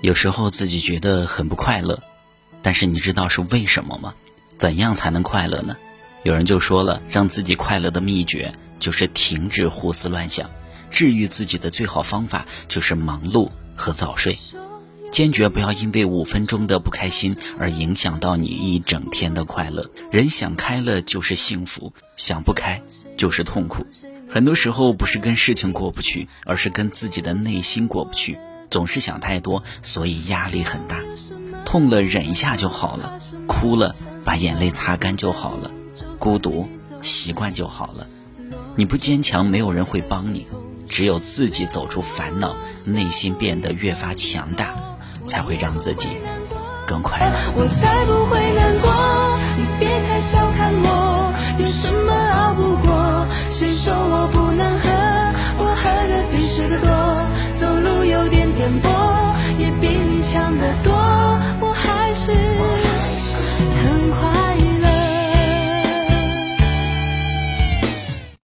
有时候自己觉得很不快乐，但是你知道是为什么吗？怎样才能快乐呢？有人就说了，让自己快乐的秘诀就是停止胡思乱想，治愈自己的最好方法就是忙碌和早睡。坚决不要因为五分钟的不开心而影响到你一整天的快乐。人想开了就是幸福，想不开就是痛苦。很多时候不是跟事情过不去，而是跟自己的内心过不去。总是想太多，所以压力很大。痛了忍一下就好了，哭了把眼泪擦干就好了，孤独习惯就好了。你不坚强，没有人会帮你。只有自己走出烦恼，内心变得越发强大。才会让自己更快乐。我才不会难过，你别太小看我，有什么熬不过？谁说强得多。